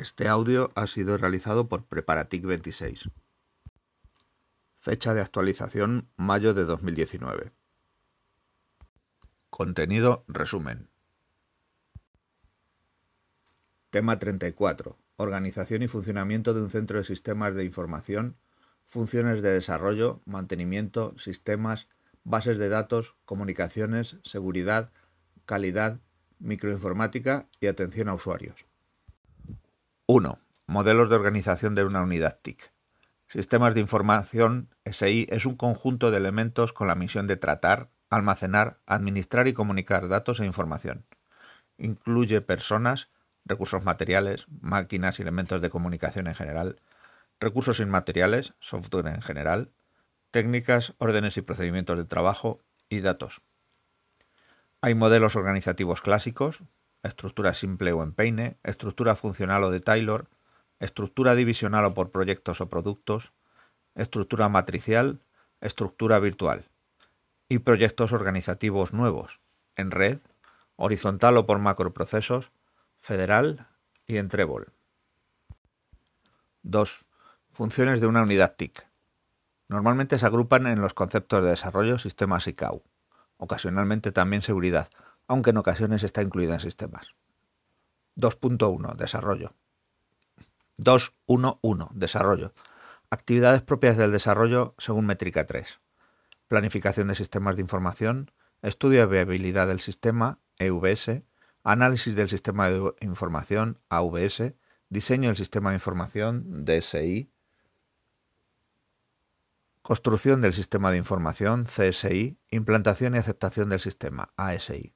Este audio ha sido realizado por Preparatic 26. Fecha de actualización mayo de 2019. Contenido resumen. Tema 34. Organización y funcionamiento de un centro de sistemas de información, funciones de desarrollo, mantenimiento, sistemas, bases de datos, comunicaciones, seguridad, calidad, microinformática y atención a usuarios. 1. Modelos de organización de una unidad TIC. Sistemas de información SI es un conjunto de elementos con la misión de tratar, almacenar, administrar y comunicar datos e información. Incluye personas, recursos materiales, máquinas y elementos de comunicación en general, recursos inmateriales, software en general, técnicas, órdenes y procedimientos de trabajo y datos. Hay modelos organizativos clásicos, estructura simple o en peine, estructura funcional o de Taylor, estructura divisional o por proyectos o productos, estructura matricial, estructura virtual y proyectos organizativos nuevos, en red, horizontal o por macroprocesos, federal y en trébol. 2. Funciones de una unidad TIC. Normalmente se agrupan en los conceptos de desarrollo, sistemas y CAU, ocasionalmente también seguridad, aunque en ocasiones está incluida en sistemas. 2.1. Desarrollo. 2.1.1. Desarrollo. Actividades propias del desarrollo según métrica 3. Planificación de sistemas de información, estudio de viabilidad del sistema, EVS, análisis del sistema de información, AVS, diseño del sistema de información, DSI, construcción del sistema de información, CSI, implantación y aceptación del sistema, ASI.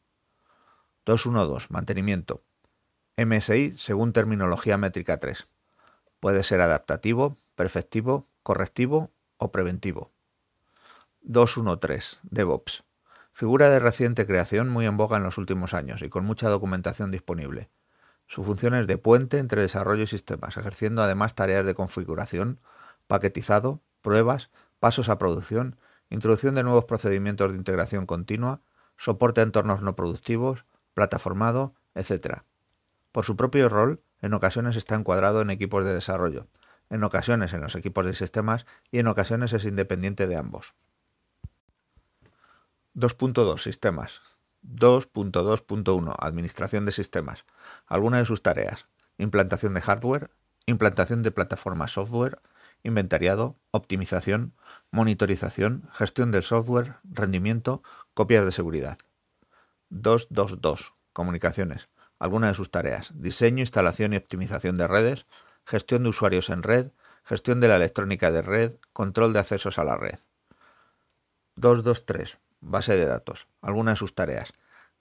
212. Mantenimiento. MSI según terminología métrica 3. Puede ser adaptativo, perfectivo, correctivo o preventivo. 213. DevOps. Figura de reciente creación muy en boga en los últimos años y con mucha documentación disponible. Su función es de puente entre desarrollo y sistemas, ejerciendo además tareas de configuración, paquetizado, pruebas, pasos a producción, introducción de nuevos procedimientos de integración continua, soporte a entornos no productivos, plataformado, etc. Por su propio rol, en ocasiones está encuadrado en equipos de desarrollo, en ocasiones en los equipos de sistemas y en ocasiones es independiente de ambos. 2.2 Sistemas. 2.2.1 Administración de sistemas. Algunas de sus tareas. Implantación de hardware, implantación de plataformas software, inventariado, optimización, monitorización, gestión del software, rendimiento, copias de seguridad. 222. Comunicaciones. Algunas de sus tareas. Diseño, instalación y optimización de redes, gestión de usuarios en red, gestión de la electrónica de red, control de accesos a la red. 223. Base de datos. Algunas de sus tareas.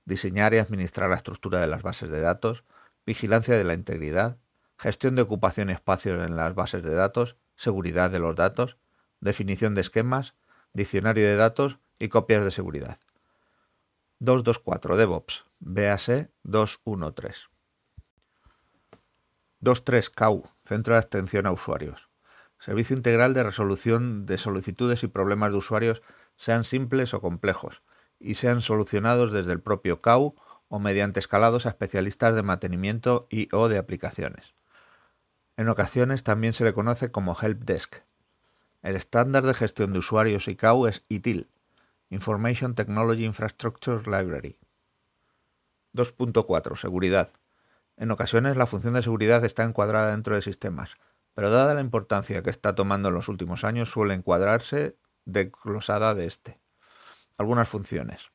Diseñar y administrar la estructura de las bases de datos, vigilancia de la integridad, gestión de ocupación y espacios en las bases de datos, seguridad de los datos, definición de esquemas, diccionario de datos y copias de seguridad. 224 DevOps, BAC 213. 23 CAU, Centro de Atención a Usuarios. Servicio integral de resolución de solicitudes y problemas de usuarios, sean simples o complejos, y sean solucionados desde el propio CAU o mediante escalados a especialistas de mantenimiento y o de aplicaciones. En ocasiones también se le conoce como Help Desk. El estándar de gestión de usuarios y CAU es ITIL, Information Technology Infrastructure Library. 2.4. Seguridad. En ocasiones la función de seguridad está encuadrada dentro de sistemas, pero dada la importancia que está tomando en los últimos años suele encuadrarse desglosada de este. Algunas funciones.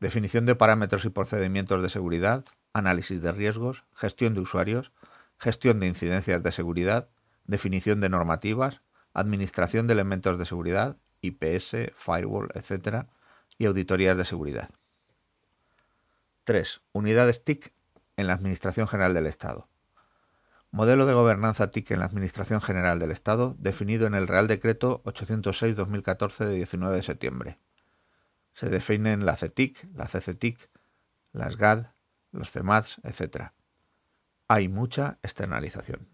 Definición de parámetros y procedimientos de seguridad, análisis de riesgos, gestión de usuarios, gestión de incidencias de seguridad, definición de normativas, administración de elementos de seguridad, IPS, firewall, etc. y auditorías de seguridad. 3. Unidades TIC en la Administración General del Estado. Modelo de gobernanza TIC en la Administración General del Estado definido en el Real Decreto 806-2014 de 19 de septiembre. Se definen la CETIC, la CCTIC, las GAD, los CEMADS, etc. Hay mucha externalización.